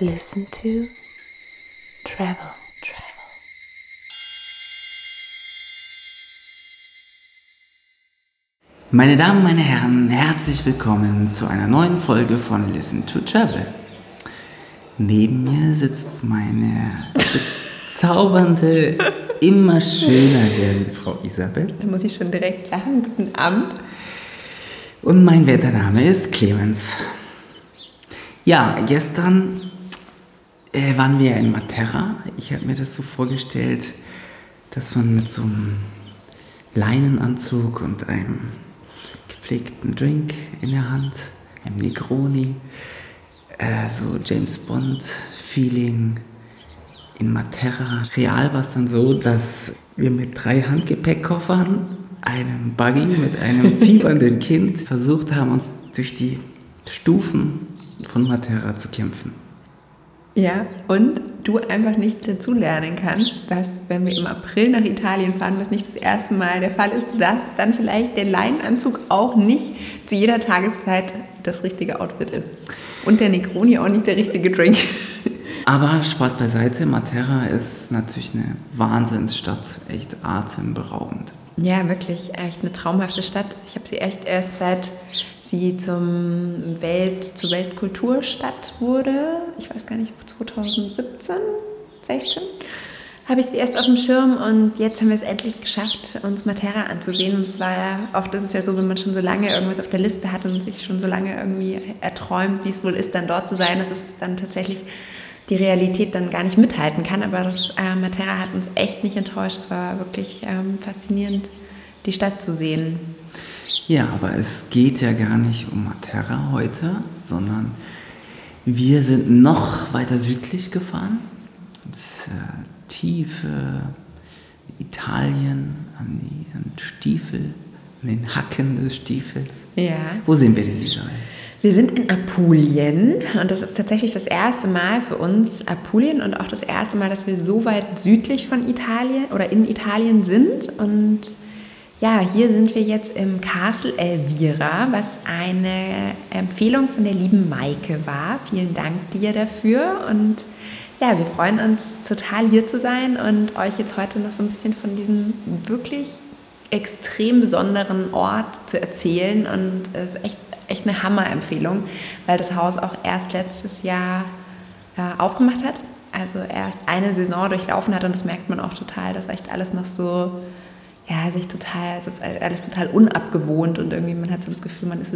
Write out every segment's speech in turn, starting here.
Listen to Travel. Meine Damen, meine Herren, herzlich willkommen zu einer neuen Folge von Listen to Travel. Neben mir sitzt meine bezaubernde, immer schöner werdende Frau Isabel. Da muss ich schon direkt lachen. Guten Abend. Und mein Wettername ist Clemens. Ja, gestern äh, waren wir in Matera. Ich habe mir das so vorgestellt, dass man mit so einem Leinenanzug und einem gepflegten Drink in der Hand, einem Negroni, äh, so James Bond-Feeling in Matera. Real war es dann so, dass wir mit drei Handgepäckkoffern, einem Buggy mit einem fiebernden Kind versucht haben, uns durch die Stufen von Matera zu kämpfen. Ja, und du einfach nicht dazulernen kannst, dass wenn wir im April nach Italien fahren, was nicht das erste Mal der Fall ist, dass dann vielleicht der Leinenanzug auch nicht zu jeder Tageszeit das richtige Outfit ist. Und der Negroni auch nicht der richtige Drink. Aber Spaß beiseite, Matera ist natürlich eine Wahnsinnsstadt, echt atemberaubend. Ja, wirklich, echt eine traumhafte Stadt. Ich habe sie echt erst seit sie zum Welt, zur Weltkulturstadt wurde, ich weiß gar nicht, 2017, 16, habe ich sie erst auf dem Schirm und jetzt haben wir es endlich geschafft, uns Matera anzusehen. Und es war ja, oft ist es ja so, wenn man schon so lange irgendwas auf der Liste hat und sich schon so lange irgendwie erträumt, wie es wohl ist, dann dort zu sein, dass es dann tatsächlich die Realität dann gar nicht mithalten kann. Aber das äh, Matera hat uns echt nicht enttäuscht. Es war wirklich ähm, faszinierend, die Stadt zu sehen. Ja, aber es geht ja gar nicht um Matera heute, sondern wir sind noch weiter südlich gefahren. Ins äh, tiefe Italien, an die an Stiefel, an den Hacken des Stiefels. Ja. Wo sind wir denn, Isabel? Wir sind in Apulien und das ist tatsächlich das erste Mal für uns Apulien und auch das erste Mal, dass wir so weit südlich von Italien oder in Italien sind. Und ja, hier sind wir jetzt im Castle Elvira, was eine Empfehlung von der lieben Maike war. Vielen Dank dir dafür und ja, wir freuen uns total hier zu sein und euch jetzt heute noch so ein bisschen von diesem wirklich extrem besonderen Ort zu erzählen und es ist echt echt eine Hammerempfehlung, weil das Haus auch erst letztes Jahr äh, aufgemacht hat. Also erst eine Saison durchlaufen hat und das merkt man auch total, dass echt alles noch so, ja, sich total, es ist alles total unabgewohnt und irgendwie man hat so das Gefühl, man ist,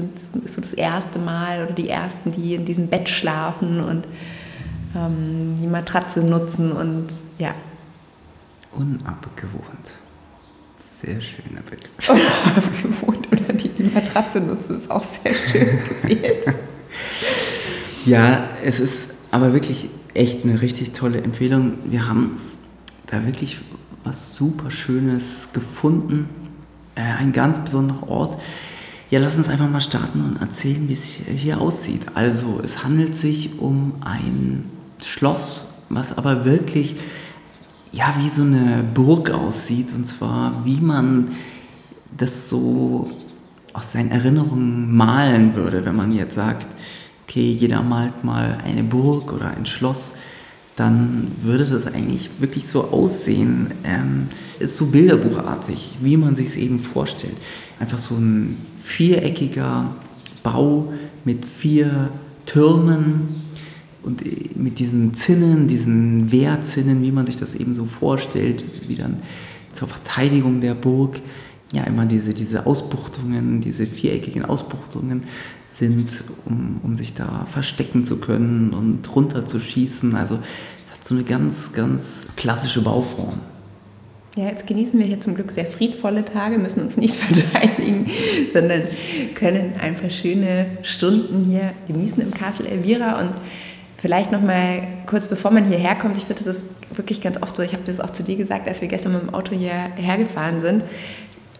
ist so das erste Mal oder die Ersten, die in diesem Bett schlafen und ähm, die Matratze nutzen und ja. Unabgewohnt. Sehr schöner Bild. Unabgewohnt oder die, die Matratze nutzen, ist auch sehr schön gewählt. ja, es ist aber wirklich echt eine richtig tolle Empfehlung. Wir haben da wirklich was super Schönes gefunden. Äh, ein ganz besonderer Ort. Ja, lass uns einfach mal starten und erzählen, wie es hier aussieht. Also, es handelt sich um ein Schloss, was aber wirklich ja, wie so eine Burg aussieht. Und zwar, wie man das so aus seinen Erinnerungen malen würde, wenn man jetzt sagt, okay, jeder malt mal eine Burg oder ein Schloss, dann würde das eigentlich wirklich so aussehen. Ähm, ist so bilderbuchartig, wie man sich es eben vorstellt. Einfach so ein viereckiger Bau mit vier Türmen, und mit diesen Zinnen, diesen Wehrzinnen, wie man sich das eben so vorstellt, wie dann zur Verteidigung der Burg ja immer diese, diese Ausbuchtungen, diese viereckigen Ausbuchtungen sind, um, um sich da verstecken zu können und runter zu schießen. Also es hat so eine ganz, ganz klassische Bauform. Ja, jetzt genießen wir hier zum Glück sehr friedvolle Tage, müssen uns nicht verteidigen, sondern können einfach schöne Stunden hier genießen im Castle Elvira und Vielleicht noch mal kurz bevor man hierher kommt, ich finde, das ist wirklich ganz oft so, ich habe das auch zu dir gesagt, als wir gestern mit dem Auto hierher gefahren sind.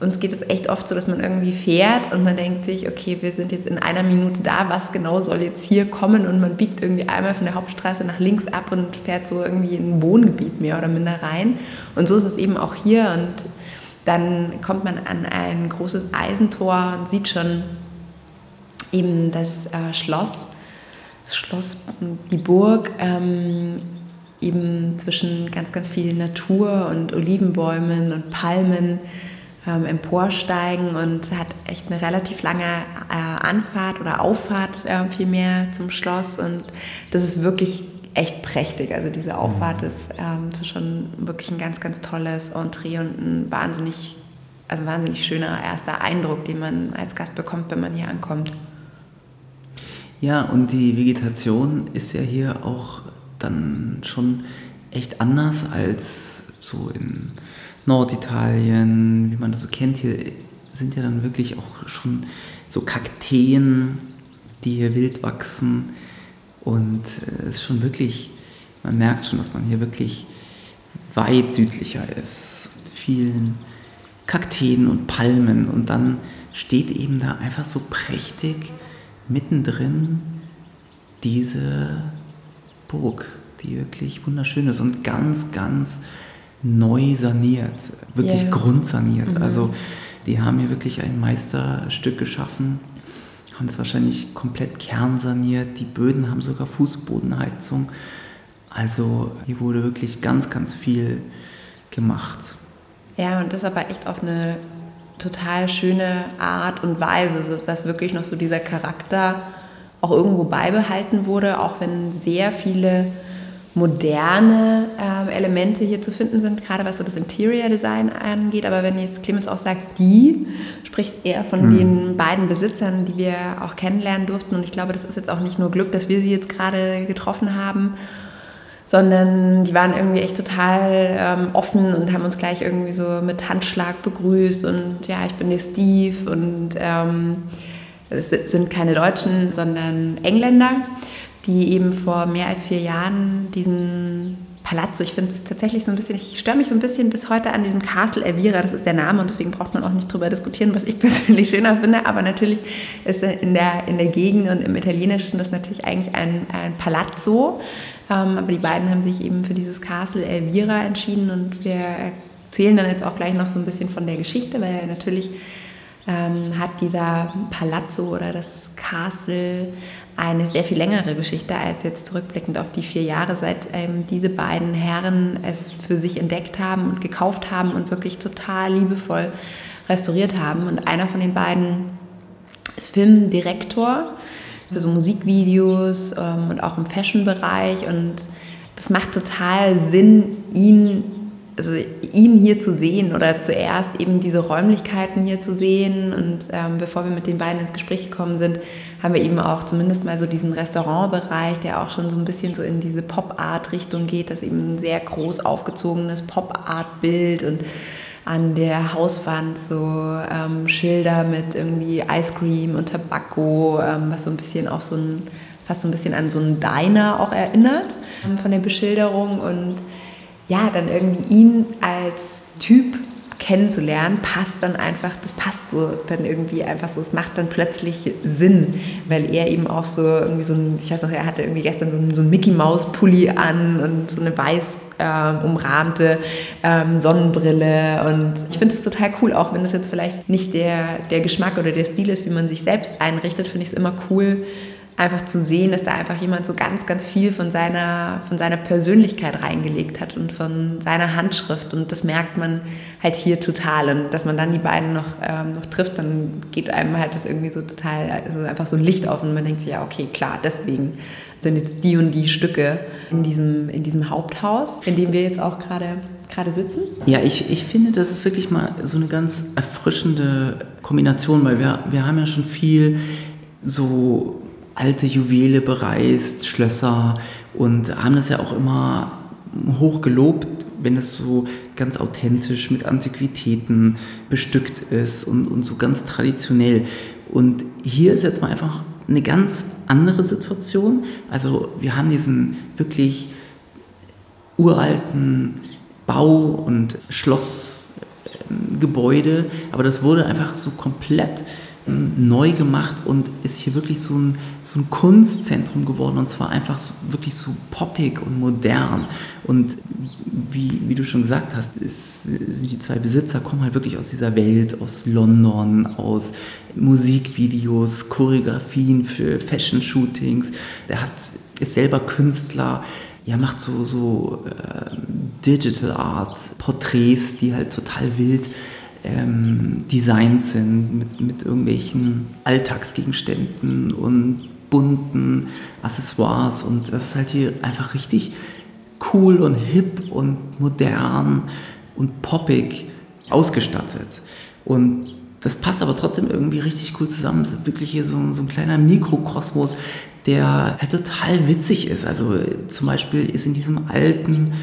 Uns geht es echt oft so, dass man irgendwie fährt und man denkt sich, okay, wir sind jetzt in einer Minute da, was genau soll jetzt hier kommen? Und man biegt irgendwie einmal von der Hauptstraße nach links ab und fährt so irgendwie in ein Wohngebiet mehr oder minder rein. Und so ist es eben auch hier. Und dann kommt man an ein großes Eisentor und sieht schon eben das äh, Schloss das Schloss, die Burg ähm, eben zwischen ganz, ganz viel Natur und Olivenbäumen und Palmen ähm, emporsteigen und hat echt eine relativ lange äh, Anfahrt oder Auffahrt äh, vielmehr zum Schloss und das ist wirklich echt prächtig. Also diese Auffahrt mhm. ist ähm, schon wirklich ein ganz, ganz tolles Entree und ein wahnsinnig, also wahnsinnig schöner erster Eindruck, den man als Gast bekommt, wenn man hier ankommt. Ja, und die Vegetation ist ja hier auch dann schon echt anders als so in Norditalien, wie man das so kennt. Hier sind ja dann wirklich auch schon so Kakteen, die hier wild wachsen. Und äh, es ist schon wirklich, man merkt schon, dass man hier wirklich weit südlicher ist. Mit vielen Kakteen und Palmen. Und dann steht eben da einfach so prächtig mittendrin diese Burg, die wirklich wunderschön ist und ganz, ganz neu saniert, wirklich yeah. grundsaniert. Mhm. Also die haben hier wirklich ein Meisterstück geschaffen, haben das wahrscheinlich komplett kernsaniert. Die Böden haben sogar Fußbodenheizung. Also hier wurde wirklich ganz, ganz viel gemacht. Ja, und das aber echt auf eine total schöne Art und Weise, dass wirklich noch so dieser Charakter auch irgendwo beibehalten wurde, auch wenn sehr viele moderne äh, Elemente hier zu finden sind, gerade was so das Interior Design angeht. Aber wenn jetzt Clemens auch sagt, die, spricht er von mhm. den beiden Besitzern, die wir auch kennenlernen durften. Und ich glaube, das ist jetzt auch nicht nur Glück, dass wir sie jetzt gerade getroffen haben sondern die waren irgendwie echt total ähm, offen und haben uns gleich irgendwie so mit Handschlag begrüßt und ja, ich bin der Steve und ähm, es sind keine Deutschen, sondern Engländer, die eben vor mehr als vier Jahren diesen Palazzo, ich finde es tatsächlich so ein bisschen, ich störe mich so ein bisschen bis heute an diesem Castle Elvira, das ist der Name und deswegen braucht man auch nicht drüber diskutieren, was ich persönlich schöner finde, aber natürlich ist in der, in der Gegend und im Italienischen das natürlich eigentlich ein, ein Palazzo, ähm, aber die beiden haben sich eben für dieses Castle Elvira entschieden und wir erzählen dann jetzt auch gleich noch so ein bisschen von der Geschichte, weil natürlich ähm, hat dieser Palazzo oder das Castle eine sehr viel längere Geschichte als jetzt zurückblickend auf die vier Jahre, seit ähm, diese beiden Herren es für sich entdeckt haben und gekauft haben und wirklich total liebevoll restauriert haben. Und einer von den beiden ist Filmdirektor für so Musikvideos ähm, und auch im Fashion-Bereich. Und das macht total Sinn, ihn, also ihn hier zu sehen oder zuerst eben diese Räumlichkeiten hier zu sehen. Und ähm, bevor wir mit den beiden ins Gespräch gekommen sind, haben wir eben auch zumindest mal so diesen Restaurantbereich, der auch schon so ein bisschen so in diese Pop-Art-Richtung geht, das eben ein sehr groß aufgezogenes Pop-Art-Bild und an der Hauswand so ähm, Schilder mit irgendwie Ice Cream und Tabacco, ähm, was so ein bisschen auch so ein, fast so ein bisschen an so einen Diner auch erinnert ähm, von der Beschilderung. Und ja, dann irgendwie ihn als Typ kennenzulernen, passt dann einfach, das passt so dann irgendwie einfach so, es macht dann plötzlich Sinn, weil er eben auch so irgendwie so ein, ich weiß noch, er hatte irgendwie gestern so ein, so ein Mickey Maus Pulli an und so eine weiß äh, umrahmte ähm, Sonnenbrille. Und ich finde es total cool, auch wenn das jetzt vielleicht nicht der, der Geschmack oder der Stil ist, wie man sich selbst einrichtet, finde ich es immer cool, einfach zu sehen, dass da einfach jemand so ganz, ganz viel von seiner, von seiner Persönlichkeit reingelegt hat und von seiner Handschrift. Und das merkt man halt hier total. Und dass man dann die beiden noch, ähm, noch trifft, dann geht einem halt das irgendwie so total, also einfach so ein Licht auf und man denkt sich, ja, okay, klar, deswegen sind jetzt die und die Stücke in diesem, in diesem Haupthaus, in dem wir jetzt auch gerade gerade sitzen? Ja, ich, ich finde, das ist wirklich mal so eine ganz erfrischende Kombination, weil wir, wir haben ja schon viel so alte Juwele bereist, Schlösser und haben das ja auch immer hoch gelobt, wenn es so ganz authentisch mit Antiquitäten bestückt ist und, und so ganz traditionell. Und hier ist jetzt mal einfach eine ganz andere Situation. Also wir haben diesen wirklich uralten Bau- und Schlossgebäude, aber das wurde einfach so komplett neu gemacht und ist hier wirklich so ein, so ein Kunstzentrum geworden und zwar einfach so, wirklich so poppig und modern. Und wie, wie du schon gesagt hast, ist, sind die zwei Besitzer, kommen halt wirklich aus dieser Welt, aus London, aus Musikvideos, Choreografien für Fashion-Shootings. Der hat, ist selber Künstler, ja, macht so, so äh, Digital Art, Porträts, die halt total wild ähm, designt sind mit, mit irgendwelchen Alltagsgegenständen und bunten Accessoires. Und das ist halt hier einfach richtig cool und hip und modern und poppig ausgestattet. Und das passt aber trotzdem irgendwie richtig cool zusammen. Es ist wirklich hier so, so ein kleiner Mikrokosmos, der halt total witzig ist. Also zum Beispiel ist in diesem alten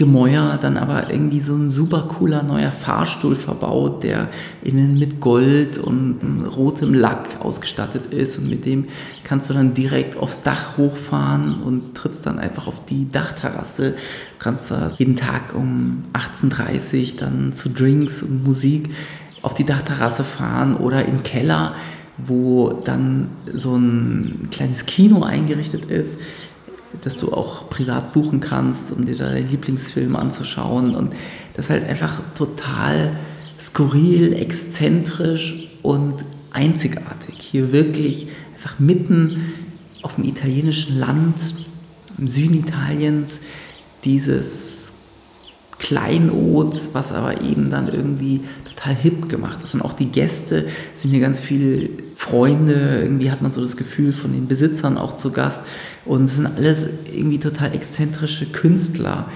Gemäuer dann aber irgendwie so ein super cooler neuer Fahrstuhl verbaut, der innen mit Gold und rotem Lack ausgestattet ist und mit dem kannst du dann direkt aufs Dach hochfahren und trittst dann einfach auf die Dachterrasse. Du kannst da jeden Tag um 18.30 Uhr dann zu Drinks und Musik auf die Dachterrasse fahren oder im Keller, wo dann so ein kleines Kino eingerichtet ist dass du auch privat buchen kannst, um dir deinen Lieblingsfilm anzuschauen. Und das ist halt einfach total skurril, exzentrisch und einzigartig. Hier wirklich einfach mitten auf dem italienischen Land, im Süden Italiens, dieses Kleinod, was aber eben dann irgendwie total hip gemacht ist. Und auch die Gäste sind hier ganz viele Freunde, irgendwie hat man so das Gefühl von den Besitzern auch zu Gast. Und es sind alles irgendwie total exzentrische Künstler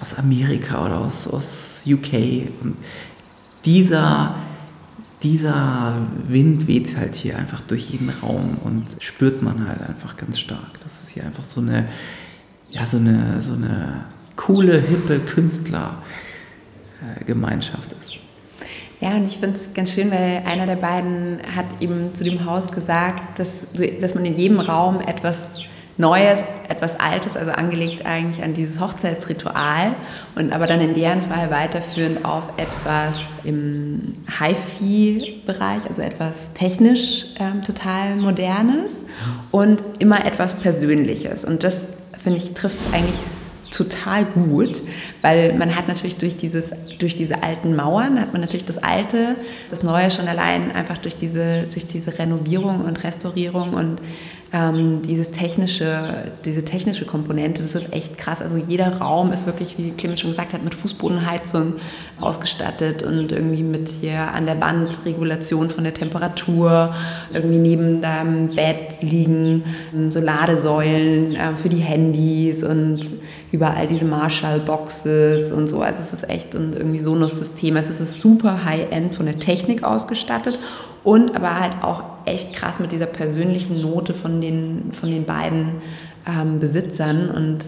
aus Amerika oder aus, aus UK. Und dieser, dieser Wind weht halt hier einfach durch jeden Raum und spürt man halt einfach ganz stark. Das ist hier einfach so eine, ja, so eine, so eine coole, hippe Künstlergemeinschaft ist. Ja, und ich finde es ganz schön, weil einer der beiden hat eben zu dem Haus gesagt, dass, dass man in jedem Raum etwas Neues, etwas Altes, also angelegt eigentlich an dieses Hochzeitsritual und aber dann in deren Fall weiterführend auf etwas im HiFi-Bereich, also etwas technisch ähm, total Modernes und immer etwas Persönliches. Und das, finde ich, trifft es eigentlich total gut, weil man hat natürlich durch, dieses, durch diese alten Mauern, hat man natürlich das Alte, das Neue schon allein einfach durch diese, durch diese Renovierung und Restaurierung und ähm, dieses technische, diese technische Komponente, das ist echt krass. Also jeder Raum ist wirklich, wie Clemens schon gesagt hat, mit Fußbodenheizung ausgestattet und irgendwie mit hier an der Wand Regulation von der Temperatur, irgendwie neben deinem Bett liegen so Ladesäulen äh, für die Handys und überall diese Marshall-Boxes und so. Also es ist echt ein irgendwie Sonos-System. Es ist super High-End von der Technik ausgestattet und aber halt auch echt krass mit dieser persönlichen Note von den, von den beiden ähm, Besitzern und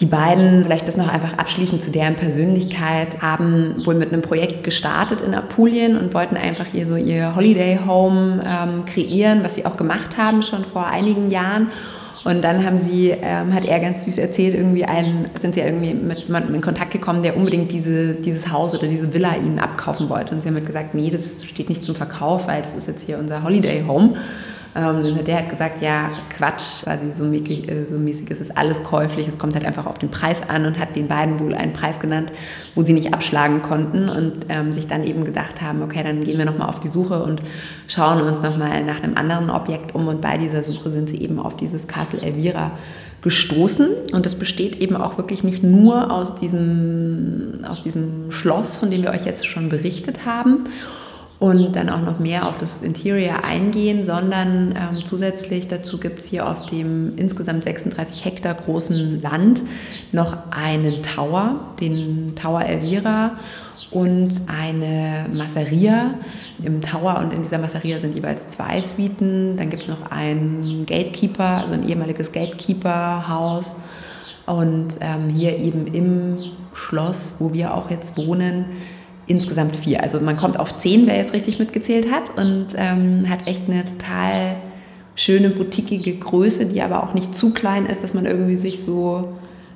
die beiden, vielleicht das noch einfach abschließend zu deren Persönlichkeit, haben wohl mit einem Projekt gestartet in Apulien und wollten einfach hier so ihr Holiday Home ähm, kreieren, was sie auch gemacht haben schon vor einigen Jahren. Und dann haben sie, ähm, hat er ganz süß erzählt, irgendwie einen, sind sie irgendwie mit jemandem in Kontakt gekommen, der unbedingt diese, dieses Haus oder diese Villa ihnen abkaufen wollte. Und sie haben halt gesagt, nee, das steht nicht zum Verkauf, weil das ist jetzt hier unser Holiday Home. Ähm, der hat gesagt, ja, Quatsch, quasi so, mäßig, äh, so mäßig ist es alles käuflich, es kommt halt einfach auf den Preis an und hat den beiden wohl einen Preis genannt, wo sie nicht abschlagen konnten und ähm, sich dann eben gedacht haben, okay, dann gehen wir nochmal auf die Suche und schauen uns nochmal nach einem anderen Objekt um. Und bei dieser Suche sind sie eben auf dieses Castle Elvira gestoßen. Und das besteht eben auch wirklich nicht nur aus diesem, aus diesem Schloss, von dem wir euch jetzt schon berichtet haben und dann auch noch mehr auf das Interior eingehen, sondern ähm, zusätzlich dazu gibt es hier auf dem insgesamt 36 Hektar großen Land noch einen Tower, den Tower Elvira und eine Masseria im Tower und in dieser Masseria sind jeweils zwei Suiten. Dann gibt es noch einen Gatekeeper, also ein ehemaliges Gatekeeper-Haus und ähm, hier eben im Schloss, wo wir auch jetzt wohnen, insgesamt vier. Also man kommt auf zehn, wer jetzt richtig mitgezählt hat und ähm, hat echt eine total schöne, boutiquige Größe, die aber auch nicht zu klein ist, dass man irgendwie sich so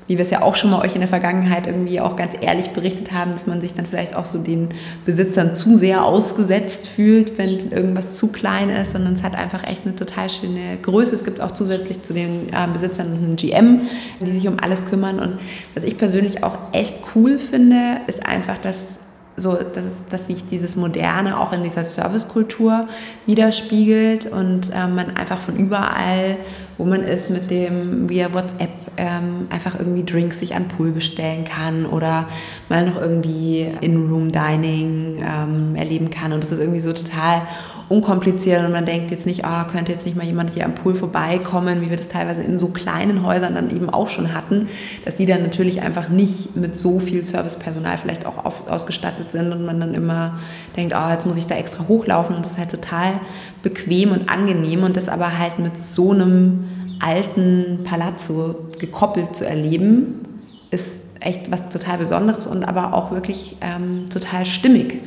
wie wir es ja auch schon mal euch in der Vergangenheit irgendwie auch ganz ehrlich berichtet haben, dass man sich dann vielleicht auch so den Besitzern zu sehr ausgesetzt fühlt, wenn irgendwas zu klein ist, sondern es hat einfach echt eine total schöne Größe. Es gibt auch zusätzlich zu den äh, Besitzern einen GM, die sich um alles kümmern. Und was ich persönlich auch echt cool finde, ist einfach, dass so, dass, dass sich dieses Moderne auch in dieser Servicekultur widerspiegelt und äh, man einfach von überall, wo man ist, mit dem via WhatsApp ähm, einfach irgendwie Drinks sich an Pool bestellen kann oder mal noch irgendwie In-Room-Dining ähm, erleben kann. Und das ist irgendwie so total unkompliziert und man denkt jetzt nicht, ah, könnte jetzt nicht mal jemand hier am Pool vorbeikommen, wie wir das teilweise in so kleinen Häusern dann eben auch schon hatten, dass die dann natürlich einfach nicht mit so viel Servicepersonal vielleicht auch auf, ausgestattet sind und man dann immer denkt, ah, jetzt muss ich da extra hochlaufen und das ist halt total bequem und angenehm und das aber halt mit so einem alten Palazzo gekoppelt zu erleben, ist echt was total Besonderes und aber auch wirklich ähm, total stimmig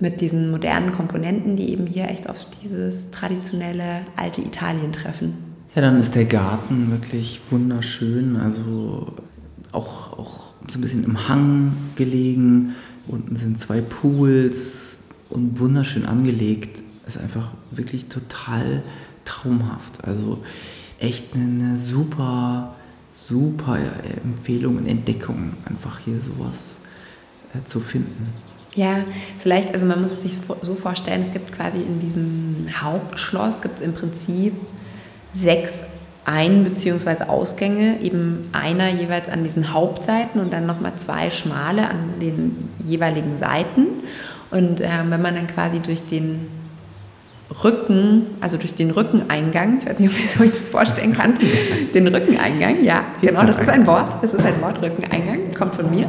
mit diesen modernen Komponenten, die eben hier echt auf dieses traditionelle alte Italien treffen. Ja, dann ist der Garten wirklich wunderschön, also auch, auch so ein bisschen im Hang gelegen. Unten sind zwei Pools und wunderschön angelegt. Ist einfach wirklich total traumhaft. Also echt eine super, super Empfehlung und Entdeckung, einfach hier sowas äh, zu finden. Ja, vielleicht, also man muss es sich so vorstellen, es gibt quasi in diesem Hauptschloss, gibt es im Prinzip sechs Ein- bzw. Ausgänge, eben einer jeweils an diesen Hauptseiten und dann nochmal zwei schmale an den jeweiligen Seiten. Und äh, wenn man dann quasi durch den Rücken, also durch den Rückeneingang, ich weiß nicht, ob ihr euch das vorstellen kann, den Rückeneingang, ja, genau, das ist ein Wort, das ist ein Wort, Rückeneingang, kommt von mir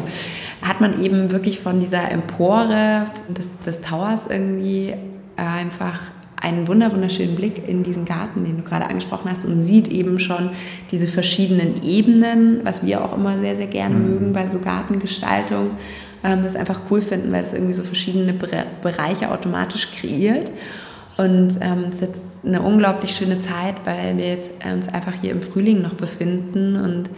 hat man eben wirklich von dieser Empore des, des Towers irgendwie äh, einfach einen wunderschönen Blick in diesen Garten, den du gerade angesprochen hast, und sieht eben schon diese verschiedenen Ebenen, was wir auch immer sehr, sehr gerne mhm. mögen bei so Gartengestaltung. Ähm, das einfach cool finden, weil es irgendwie so verschiedene Bereiche automatisch kreiert. Und ähm, es ist jetzt eine unglaublich schöne Zeit, weil wir jetzt uns einfach hier im Frühling noch befinden und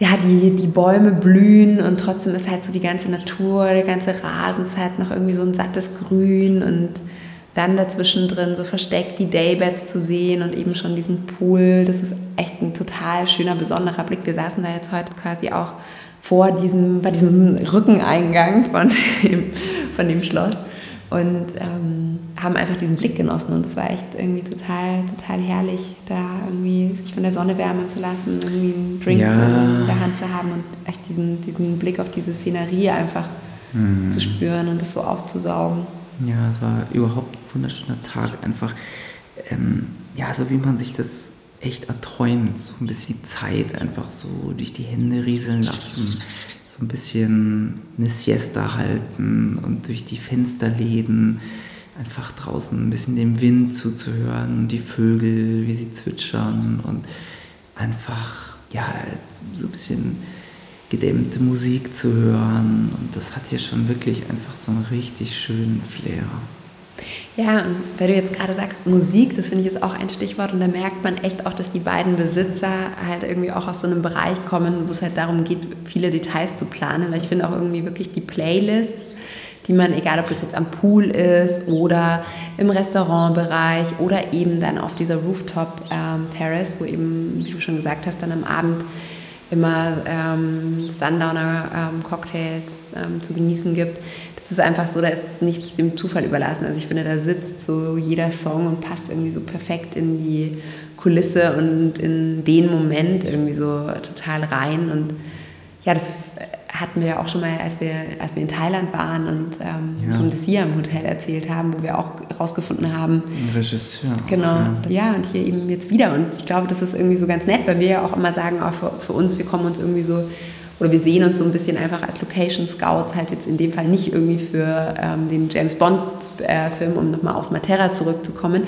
ja, die, die Bäume blühen und trotzdem ist halt so die ganze Natur, der ganze Rasen ist halt noch irgendwie so ein sattes Grün und dann dazwischen drin so versteckt die Daybeds zu sehen und eben schon diesen Pool. Das ist echt ein total schöner, besonderer Blick. Wir saßen da jetzt heute quasi auch vor diesem, bei diesem Rückeneingang von dem, von dem Schloss und ähm, haben einfach diesen Blick genossen und es war echt irgendwie total, total herrlich, da irgendwie sich von der Sonne wärmen zu lassen, irgendwie einen Drink ja. in der Hand zu haben und echt diesen, diesen Blick auf diese Szenerie einfach mhm. zu spüren und das so aufzusaugen. Ja, es war überhaupt ein wunderschöner Tag, einfach, ähm, ja, so wie man sich das echt erträumt, so ein bisschen Zeit einfach so durch die Hände rieseln lassen so ein bisschen eine Siesta halten und durch die Fensterläden einfach draußen ein bisschen dem Wind zuzuhören und die Vögel, wie sie zwitschern und einfach, ja, so ein bisschen gedämmte Musik zu hören. Und das hat hier schon wirklich einfach so einen richtig schönen Flair. Ja, und weil du jetzt gerade sagst, Musik, das finde ich jetzt auch ein Stichwort. Und da merkt man echt auch, dass die beiden Besitzer halt irgendwie auch aus so einem Bereich kommen, wo es halt darum geht, viele Details zu planen, weil ich finde auch irgendwie wirklich die Playlists, die man, egal ob das jetzt am Pool ist oder im Restaurantbereich oder eben dann auf dieser Rooftop-Terrace, ähm, wo eben, wie du schon gesagt hast, dann am Abend immer ähm, Sundowner-Cocktails ähm, ähm, zu genießen gibt, ist einfach so, da ist nichts dem Zufall überlassen. Also ich finde, da sitzt so jeder Song und passt irgendwie so perfekt in die Kulisse und in den Moment irgendwie so total rein. Und ja, das hatten wir ja auch schon mal, als wir, als wir in Thailand waren und ähm, ja. vom im Hotel erzählt haben, wo wir auch rausgefunden haben. Ein Regisseur. Genau, ja. ja. und hier eben jetzt wieder. Und ich glaube, das ist irgendwie so ganz nett, weil wir ja auch immer sagen, auch für, für uns, wir kommen uns irgendwie so oder wir sehen uns so ein bisschen einfach als Location Scouts, halt jetzt in dem Fall nicht irgendwie für ähm, den James Bond-Film, äh, um nochmal auf Matera zurückzukommen,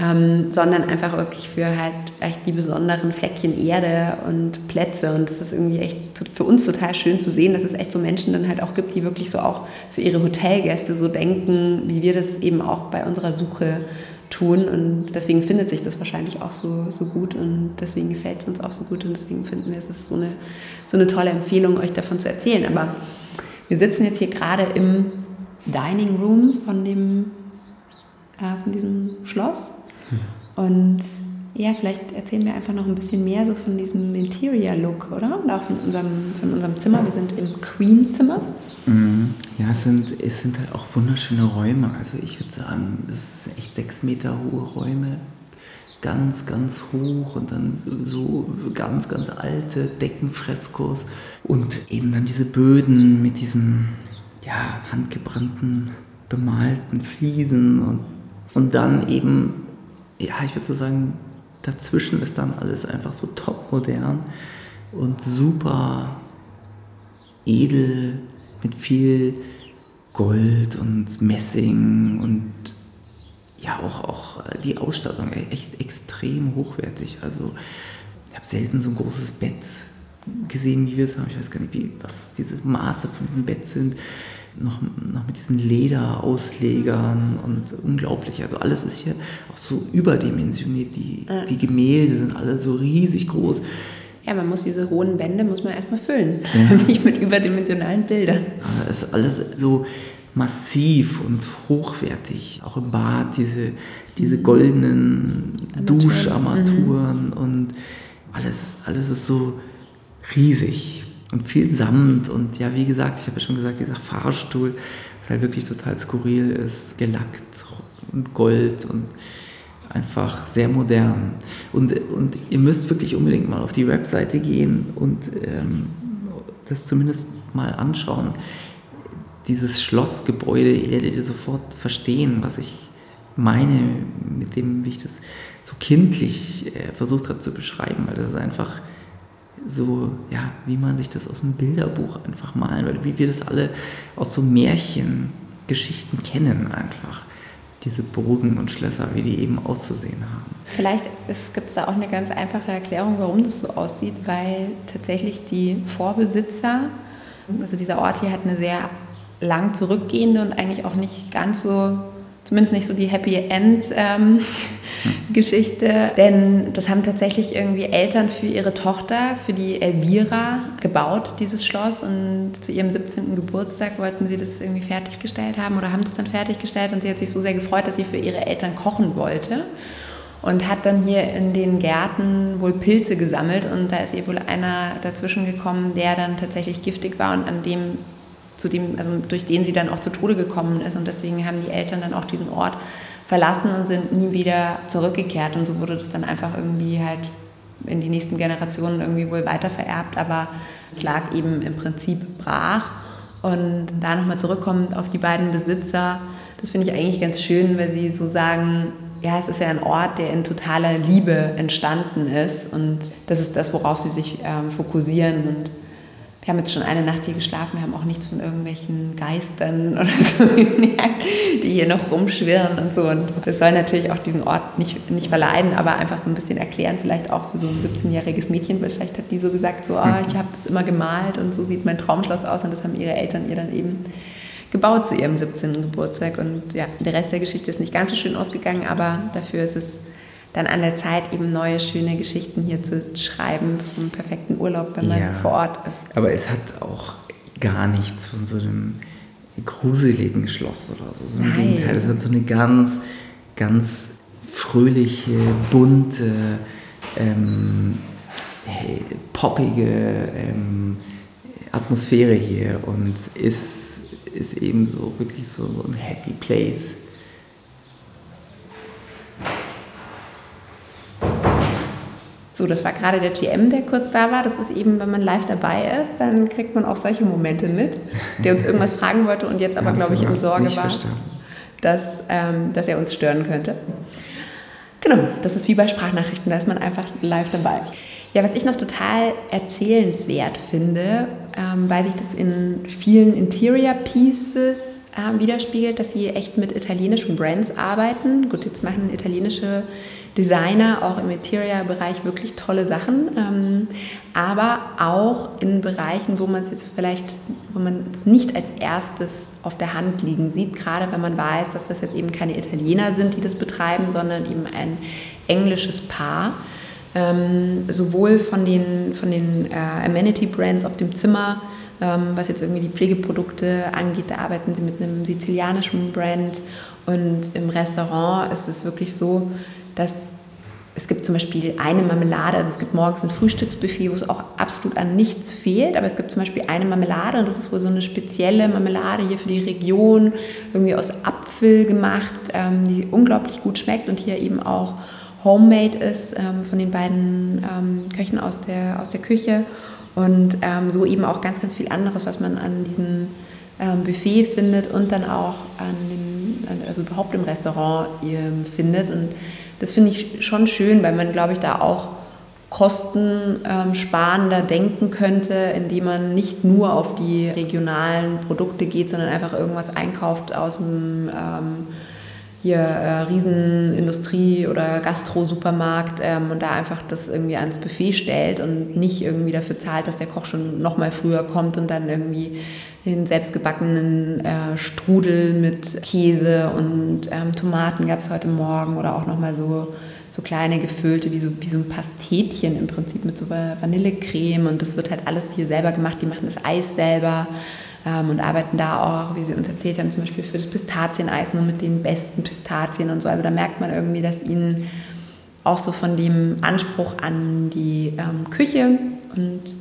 ähm, sondern einfach wirklich für halt echt die besonderen Fleckchen Erde und Plätze. Und das ist irgendwie echt für uns total schön zu sehen, dass es echt so Menschen dann halt auch gibt, die wirklich so auch für ihre Hotelgäste so denken, wie wir das eben auch bei unserer Suche tun und deswegen findet sich das wahrscheinlich auch so, so gut und deswegen gefällt es uns auch so gut und deswegen finden wir, es ist so eine, so eine tolle Empfehlung, euch davon zu erzählen. Aber wir sitzen jetzt hier gerade im Dining Room von, dem, äh, von diesem Schloss und ja, vielleicht erzählen wir einfach noch ein bisschen mehr so von diesem Interior-Look, oder? Und auch von unserem, von unserem Zimmer. Wir sind im Queen-Zimmer. Mhm. Ja, es sind, es sind halt auch wunderschöne Räume. Also ich würde sagen, das sind echt sechs Meter hohe Räume. Ganz, ganz hoch und dann so ganz, ganz alte Deckenfreskos. Und eben dann diese Böden mit diesen ja, handgebrannten, bemalten Fliesen und, und dann eben, ja, ich würde so sagen, dazwischen ist dann alles einfach so top modern und super edel mit viel Gold und Messing und ja auch, auch die Ausstattung echt extrem hochwertig. Also ich habe selten so ein großes Bett gesehen, wie wir es haben. Ich weiß gar nicht, wie, was diese Maße von diesem Bett sind noch, noch mit diesen Lederauslegern und unglaublich. Also alles ist hier auch so überdimensioniert. Die, ja. die Gemälde sind alle so riesig groß. Ja, man muss diese hohen Wände muss man erstmal füllen, ja. nicht mit überdimensionalen Bildern. Aber es ist alles so massiv und hochwertig. Auch im Bad diese, diese goldenen Armaturen. Duscharmaturen mhm. und alles, alles ist so riesig und viel Samt und ja, wie gesagt, ich habe ja schon gesagt, dieser Fahrstuhl ist halt wirklich total skurril ist, gelackt und Gold und einfach sehr modern. Und, und ihr müsst wirklich unbedingt mal auf die Webseite gehen und ähm, das zumindest mal anschauen. Dieses Schlossgebäude, ihr werdet ihr sofort verstehen, was ich meine, mit dem, wie ich das so kindlich äh, versucht habe zu beschreiben, weil das ist einfach so, ja, wie man sich das aus dem Bilderbuch einfach malen würde, wie wir das alle aus so Märchengeschichten kennen einfach. Diese Burgen und Schlösser, wie die eben auszusehen haben. Vielleicht gibt es da auch eine ganz einfache Erklärung, warum das so aussieht, weil tatsächlich die Vorbesitzer, also dieser Ort hier hat eine sehr lang zurückgehende und eigentlich auch nicht ganz so zumindest nicht so die Happy End ähm, Geschichte, denn das haben tatsächlich irgendwie Eltern für ihre Tochter, für die Elvira gebaut, dieses Schloss. Und zu ihrem 17. Geburtstag wollten sie das irgendwie fertiggestellt haben oder haben das dann fertiggestellt. Und sie hat sich so sehr gefreut, dass sie für ihre Eltern kochen wollte. Und hat dann hier in den Gärten wohl Pilze gesammelt. Und da ist ihr wohl einer dazwischen gekommen, der dann tatsächlich giftig war und an dem zu dem, also durch den sie dann auch zu Tode gekommen ist. Und deswegen haben die Eltern dann auch diesen Ort verlassen und sind nie wieder zurückgekehrt. Und so wurde das dann einfach irgendwie halt in die nächsten Generationen irgendwie wohl weitervererbt. Aber es lag eben im Prinzip brach. Und da nochmal zurückkommend auf die beiden Besitzer, das finde ich eigentlich ganz schön, weil sie so sagen, ja, es ist ja ein Ort, der in totaler Liebe entstanden ist. Und das ist das, worauf sie sich ähm, fokussieren. Und wir haben jetzt schon eine Nacht hier geschlafen, wir haben auch nichts von irgendwelchen Geistern oder so gemerkt, die hier noch rumschwirren und so. Und das soll natürlich auch diesen Ort nicht, nicht verleiden, aber einfach so ein bisschen erklären, vielleicht auch für so ein 17-jähriges Mädchen, weil vielleicht hat die so gesagt, so, oh, ich habe das immer gemalt und so sieht mein Traumschloss aus und das haben ihre Eltern ihr dann eben gebaut zu ihrem 17. Geburtstag. Und ja, der Rest der Geschichte ist nicht ganz so schön ausgegangen, aber dafür ist es dann an der Zeit, eben neue, schöne Geschichten hier zu schreiben vom perfekten Urlaub, wenn man ja, vor Ort ist. Aber es hat auch gar nichts von so einem gruseligen Schloss oder so. so Im Gegenteil, es hat so eine ganz, ganz fröhliche, bunte, ähm, poppige ähm, Atmosphäre hier und ist, ist eben so wirklich so, so ein Happy Place. So, das war gerade der GM, der kurz da war. Das ist eben, wenn man live dabei ist, dann kriegt man auch solche Momente mit, der uns irgendwas fragen wollte und jetzt aber, ja, glaube ich, im Sorge war, dass, ähm, dass er uns stören könnte. Genau, das ist wie bei Sprachnachrichten, da ist man einfach live dabei. Ja, was ich noch total erzählenswert finde, ähm, weil sich das in vielen Interior Pieces äh, widerspiegelt, dass sie echt mit italienischen Brands arbeiten. Gut, jetzt machen italienische Designer, auch im Interior-Bereich wirklich tolle Sachen, ähm, aber auch in Bereichen, wo man es jetzt vielleicht, wo man es nicht als erstes auf der Hand liegen sieht, gerade wenn man weiß, dass das jetzt eben keine Italiener sind, die das betreiben, sondern eben ein englisches Paar. Ähm, sowohl von den, von den äh, Amenity-Brands auf dem Zimmer, ähm, was jetzt irgendwie die Pflegeprodukte angeht, da arbeiten sie mit einem sizilianischen Brand und im Restaurant ist es wirklich so, dass es gibt zum Beispiel eine Marmelade, also es gibt morgens ein Frühstücksbuffet, wo es auch absolut an nichts fehlt, aber es gibt zum Beispiel eine Marmelade und das ist wohl so eine spezielle Marmelade hier für die Region, irgendwie aus Apfel gemacht, ähm, die unglaublich gut schmeckt und hier eben auch homemade ist ähm, von den beiden ähm, Köchen aus der, aus der Küche und ähm, so eben auch ganz, ganz viel anderes, was man an diesem ähm, Buffet findet und dann auch an dem, also überhaupt im Restaurant findet und das finde ich schon schön, weil man, glaube ich, da auch kostensparender ähm, denken könnte, indem man nicht nur auf die regionalen Produkte geht, sondern einfach irgendwas einkauft aus dem ähm, hier äh, Riesenindustrie- oder Gastro-Supermarkt ähm, und da einfach das irgendwie ans Buffet stellt und nicht irgendwie dafür zahlt, dass der Koch schon noch mal früher kommt und dann irgendwie den selbstgebackenen äh, Strudel mit Käse und ähm, Tomaten gab es heute Morgen oder auch nochmal so, so kleine gefüllte, wie so, wie so ein Pastetchen im Prinzip mit so Vanillecreme und das wird halt alles hier selber gemacht. Die machen das Eis selber ähm, und arbeiten da auch, wie sie uns erzählt haben, zum Beispiel für das Pistazieneis nur mit den besten Pistazien und so. Also da merkt man irgendwie, dass ihnen auch so von dem Anspruch an die ähm, Küche und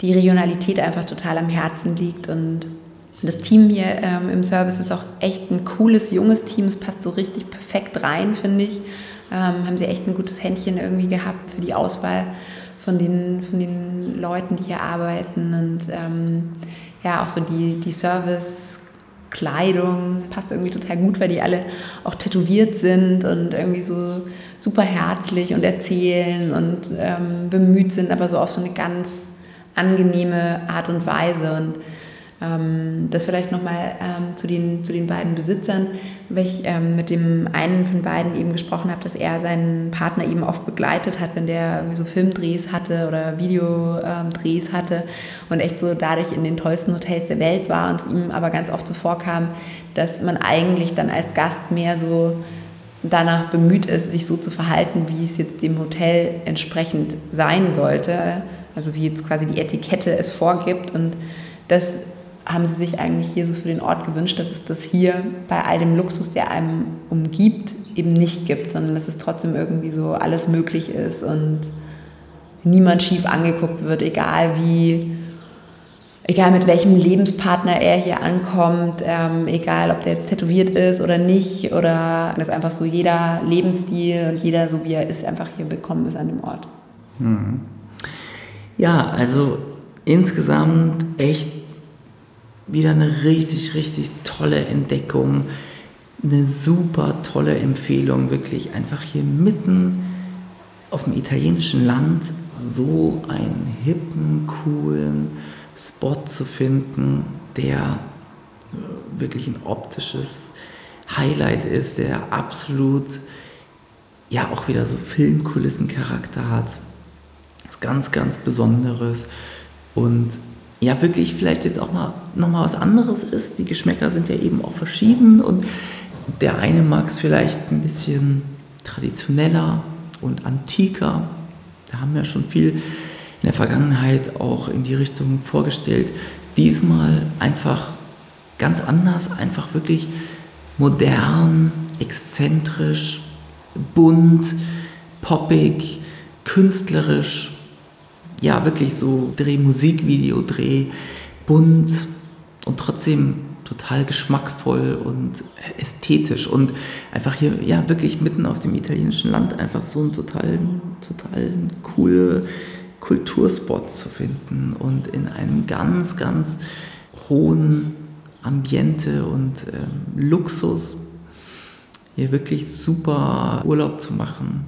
die Regionalität einfach total am Herzen liegt. Und das Team hier ähm, im Service ist auch echt ein cooles, junges Team. Es passt so richtig perfekt rein, finde ich. Ähm, haben sie echt ein gutes Händchen irgendwie gehabt für die Auswahl von den, von den Leuten, die hier arbeiten. Und ähm, ja, auch so die, die Service-Kleidung, passt irgendwie total gut, weil die alle auch tätowiert sind und irgendwie so super herzlich und erzählen und ähm, bemüht sind, aber so auf so eine ganz angenehme Art und Weise. Und ähm, das vielleicht nochmal ähm, zu, den, zu den beiden Besitzern, weil ich ähm, mit dem einen von beiden eben gesprochen habe, dass er seinen Partner eben oft begleitet hat, wenn der irgendwie so Filmdrehs hatte oder Videodrehs hatte und echt so dadurch in den tollsten Hotels der Welt war. Und es ihm aber ganz oft so vorkam, dass man eigentlich dann als Gast mehr so danach bemüht ist, sich so zu verhalten, wie es jetzt dem Hotel entsprechend sein sollte also wie jetzt quasi die Etikette es vorgibt. Und das haben sie sich eigentlich hier so für den Ort gewünscht, dass es das hier bei all dem Luxus, der einem umgibt, eben nicht gibt, sondern dass es trotzdem irgendwie so alles möglich ist und niemand schief angeguckt wird, egal wie, egal mit welchem Lebenspartner er hier ankommt, ähm, egal ob der jetzt tätowiert ist oder nicht, oder dass einfach so jeder Lebensstil und jeder so wie er ist einfach hier bekommen ist an dem Ort. Mhm. Ja, also insgesamt echt wieder eine richtig, richtig tolle Entdeckung. Eine super tolle Empfehlung, wirklich einfach hier mitten auf dem italienischen Land so einen hippen, coolen Spot zu finden, der wirklich ein optisches Highlight ist, der absolut ja auch wieder so Filmkulissencharakter hat ganz, ganz Besonderes und ja, wirklich vielleicht jetzt auch mal nochmal was anderes ist. Die Geschmäcker sind ja eben auch verschieden und der eine mag es vielleicht ein bisschen traditioneller und antiker. Da haben wir schon viel in der Vergangenheit auch in die Richtung vorgestellt. Diesmal einfach ganz anders, einfach wirklich modern, exzentrisch, bunt, poppig, künstlerisch ja, wirklich so Dreh, Musikvideo, Dreh, bunt und trotzdem total geschmackvoll und ästhetisch und einfach hier, ja, wirklich mitten auf dem italienischen Land einfach so einen totalen, totalen coole Kulturspot zu finden und in einem ganz, ganz hohen Ambiente und ähm, Luxus hier wirklich super Urlaub zu machen.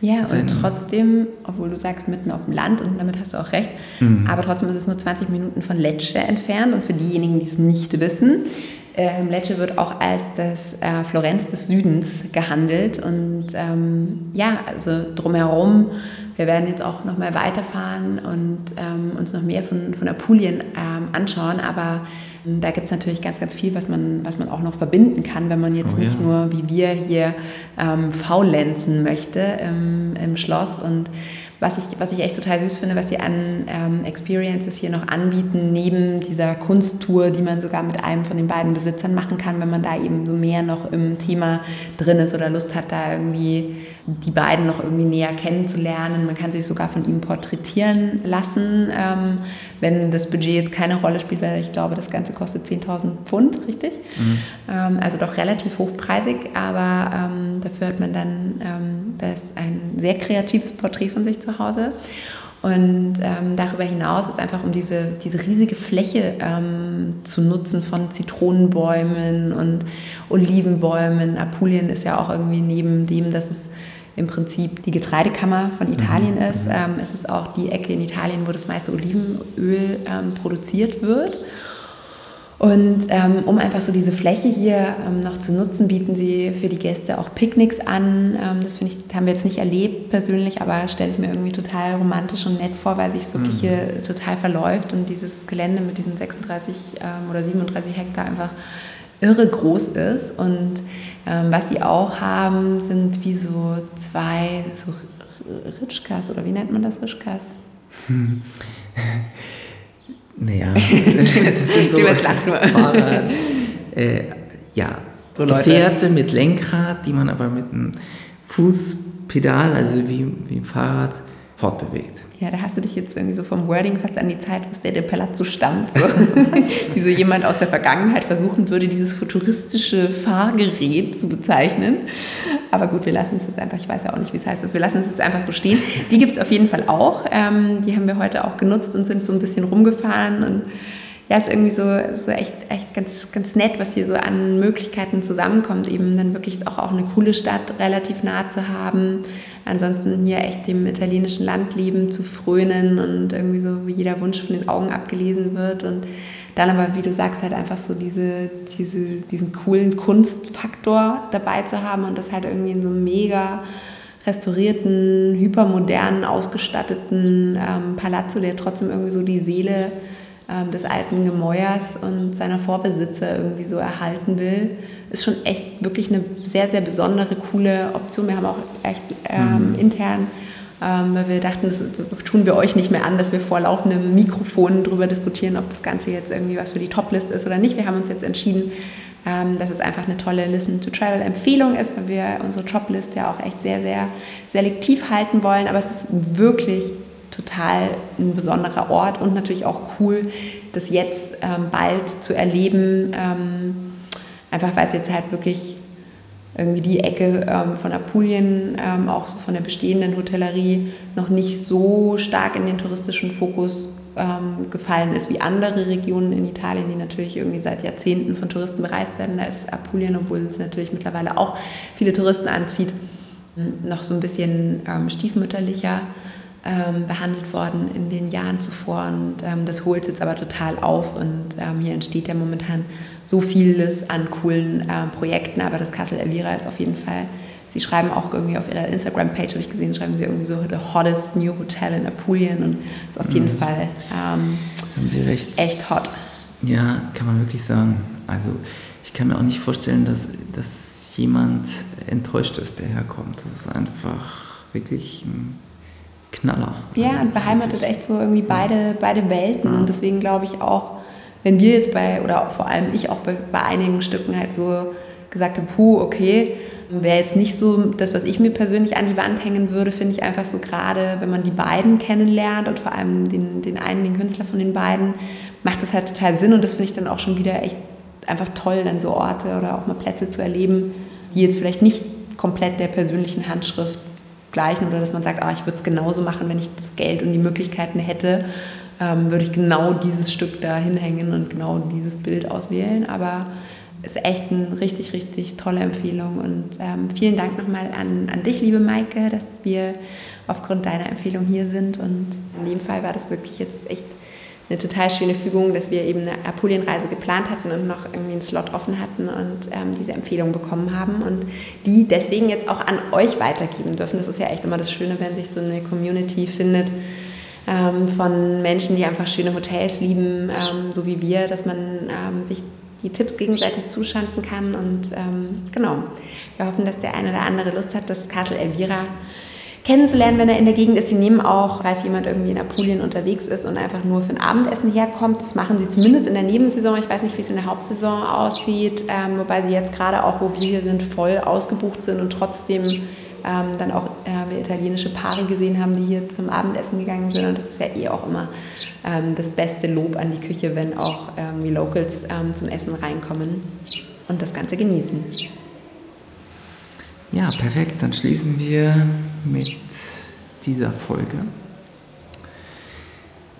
Ja, und trotzdem, obwohl du sagst, mitten auf dem Land, und damit hast du auch recht, mhm. aber trotzdem ist es nur 20 Minuten von Lecce entfernt. Und für diejenigen, die es nicht wissen, Ähm, Lecce wird auch als das äh, Florenz des Südens gehandelt und ähm, ja, also drumherum wir werden jetzt auch noch mal weiterfahren und ähm, uns noch mehr von, von Apulien ähm, anschauen, aber da gibt es natürlich ganz, ganz viel, was man, was man auch noch verbinden kann, wenn man jetzt oh, nicht ja. nur wie wir hier ähm, faulenzen möchte im, im Schloss und was ich, was ich echt total süß finde, was sie an ähm, Experiences hier noch anbieten, neben dieser Kunsttour, die man sogar mit einem von den beiden Besitzern machen kann, wenn man da eben so mehr noch im Thema drin ist oder Lust hat, da irgendwie die beiden noch irgendwie näher kennenzulernen. Man kann sich sogar von ihm porträtieren lassen, ähm, wenn das Budget jetzt keine Rolle spielt, weil ich glaube, das Ganze kostet 10.000 Pfund, richtig? Mhm. Ähm, also doch relativ hochpreisig, aber ähm, dafür hat man dann ähm, das ein sehr kreatives Porträt von sich zu Hause. Und ähm, darüber hinaus ist einfach, um diese, diese riesige Fläche ähm, zu nutzen von Zitronenbäumen und Olivenbäumen. Apulien ist ja auch irgendwie neben dem, dass es im Prinzip die Getreidekammer von mhm. Italien mhm. ist. Ähm, es ist auch die Ecke in Italien, wo das meiste Olivenöl ähm, produziert wird. Und ähm, um einfach so diese Fläche hier ähm, noch zu nutzen, bieten sie für die Gäste auch Picknicks an. Ähm, das finde ich, haben wir jetzt nicht erlebt persönlich, aber stelle ich mir irgendwie total romantisch und nett vor, weil sich es wirklich mhm. hier total verläuft und dieses Gelände mit diesen 36 ähm, oder 37 Hektar einfach irre groß ist. Und ähm, was sie auch haben, sind wie so zwei so Ritschkas oder wie nennt man das Ritschkas? Naja, das sind so Fahrrad, äh, ja, so Gefährte mit Lenkrad, die man aber mit einem Fußpedal, also wie, wie ein Fahrrad, fortbewegt. Ja, da hast du dich jetzt irgendwie so vom Wording fast an die Zeit, wo der, der Palazzo stammt. So. Wie so jemand aus der Vergangenheit versuchen würde, dieses futuristische Fahrgerät zu bezeichnen. Aber gut, wir lassen es jetzt einfach, ich weiß ja auch nicht, wie es heißt, also wir lassen es jetzt einfach so stehen. Die gibt es auf jeden Fall auch. Ähm, die haben wir heute auch genutzt und sind so ein bisschen rumgefahren und ja, ist irgendwie so, so echt, echt ganz, ganz nett, was hier so an Möglichkeiten zusammenkommt, eben dann wirklich auch, auch eine coole Stadt relativ nah zu haben. Ansonsten hier echt dem italienischen Landleben zu frönen und irgendwie so, wie jeder Wunsch von den Augen abgelesen wird. Und dann aber, wie du sagst, halt einfach so diese, diese, diesen coolen Kunstfaktor dabei zu haben und das halt irgendwie in so einem mega restaurierten, hypermodernen, ausgestatteten ähm, Palazzo, der trotzdem irgendwie so die Seele ähm, des alten Gemäuers und seiner Vorbesitzer irgendwie so erhalten will, ist schon echt wirklich eine sehr, sehr besondere, coole Option. Wir haben auch echt ähm, mhm. intern, ähm, weil wir dachten, das tun wir euch nicht mehr an, dass wir vor laufendem Mikrofon darüber diskutieren, ob das Ganze jetzt irgendwie was für die Toplist ist oder nicht. Wir haben uns jetzt entschieden, ähm, dass es einfach eine tolle Listen-to-Travel-Empfehlung ist, weil wir unsere Toplist ja auch echt sehr, sehr selektiv halten wollen. Aber es ist wirklich total ein besonderer Ort und natürlich auch cool, das jetzt ähm, bald zu erleben, ähm, einfach weil es jetzt halt wirklich irgendwie die Ecke ähm, von Apulien, ähm, auch so von der bestehenden Hotellerie, noch nicht so stark in den touristischen Fokus ähm, gefallen ist wie andere Regionen in Italien, die natürlich irgendwie seit Jahrzehnten von Touristen bereist werden. Da ist Apulien, obwohl es natürlich mittlerweile auch viele Touristen anzieht, noch so ein bisschen ähm, stiefmütterlicher ähm, behandelt worden in den Jahren zuvor und ähm, das holt jetzt aber total auf und ähm, hier entsteht ja momentan so vieles an coolen äh, Projekten, aber das Castle Elvira ist auf jeden Fall, sie schreiben auch irgendwie auf ihrer Instagram-Page, habe ich gesehen, schreiben sie irgendwie so The Hottest New Hotel in Apulien und ist auf jeden mhm. Fall ähm, Haben sie recht. echt hot. Ja, kann man wirklich sagen. Also ich kann mir auch nicht vorstellen, dass, dass jemand enttäuscht ist, der herkommt. Das ist einfach wirklich ein Knaller. Ja, und beheimatet echt so irgendwie beide, beide Welten. Und deswegen glaube ich auch, wenn wir jetzt bei, oder vor allem ich auch bei, bei einigen Stücken halt so gesagt habe, puh, okay, wäre jetzt nicht so das, was ich mir persönlich an die Wand hängen würde, finde ich einfach so gerade, wenn man die beiden kennenlernt und vor allem den, den einen, den Künstler von den beiden, macht das halt total Sinn und das finde ich dann auch schon wieder echt einfach toll, dann so Orte oder auch mal Plätze zu erleben, die jetzt vielleicht nicht komplett der persönlichen Handschrift gleichen oder dass man sagt, ah, ich würde es genauso machen, wenn ich das Geld und die Möglichkeiten hätte, ähm, würde ich genau dieses Stück da hinhängen und genau dieses Bild auswählen. Aber es ist echt eine richtig, richtig tolle Empfehlung. Und ähm, vielen Dank nochmal an, an dich, liebe Maike, dass wir aufgrund deiner Empfehlung hier sind. Und in dem Fall war das wirklich jetzt echt eine total schöne Fügung, dass wir eben eine Apulienreise geplant hatten und noch irgendwie einen Slot offen hatten und ähm, diese Empfehlung bekommen haben und die deswegen jetzt auch an euch weitergeben dürfen. Das ist ja echt immer das Schöne, wenn sich so eine Community findet ähm, von Menschen, die einfach schöne Hotels lieben, ähm, so wie wir, dass man ähm, sich die Tipps gegenseitig zuschanzen kann und ähm, genau, wir hoffen, dass der eine oder andere Lust hat, das Castle Elvira kennenzulernen, wenn er in der Gegend ist. Sie nehmen auch, falls jemand irgendwie in Apulien unterwegs ist und einfach nur für ein Abendessen herkommt. Das machen sie zumindest in der Nebensaison. Ich weiß nicht, wie es in der Hauptsaison aussieht, ähm, wobei sie jetzt gerade auch, wo wir hier sind, voll ausgebucht sind und trotzdem ähm, dann auch äh, italienische Paare gesehen haben, die hier zum Abendessen gegangen sind. Und das ist ja eh auch immer ähm, das beste Lob an die Küche, wenn auch irgendwie Locals ähm, zum Essen reinkommen und das Ganze genießen. Ja, perfekt. Dann schließen wir mit dieser Folge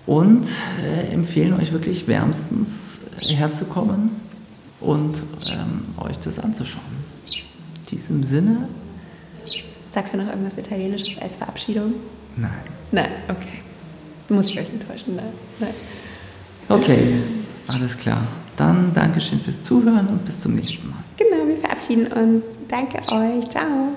und äh, empfehlen euch wirklich wärmstens herzukommen und ähm, euch das anzuschauen. In diesem Sinne. Sagst du noch irgendwas Italienisches als Verabschiedung? Nein. Nein, okay. Muss ich euch enttäuschen? Nein. Nein. Okay, alles klar. Dann Dankeschön fürs Zuhören und bis zum nächsten Mal. Genau, wir verabschieden uns. Danke euch. Ciao.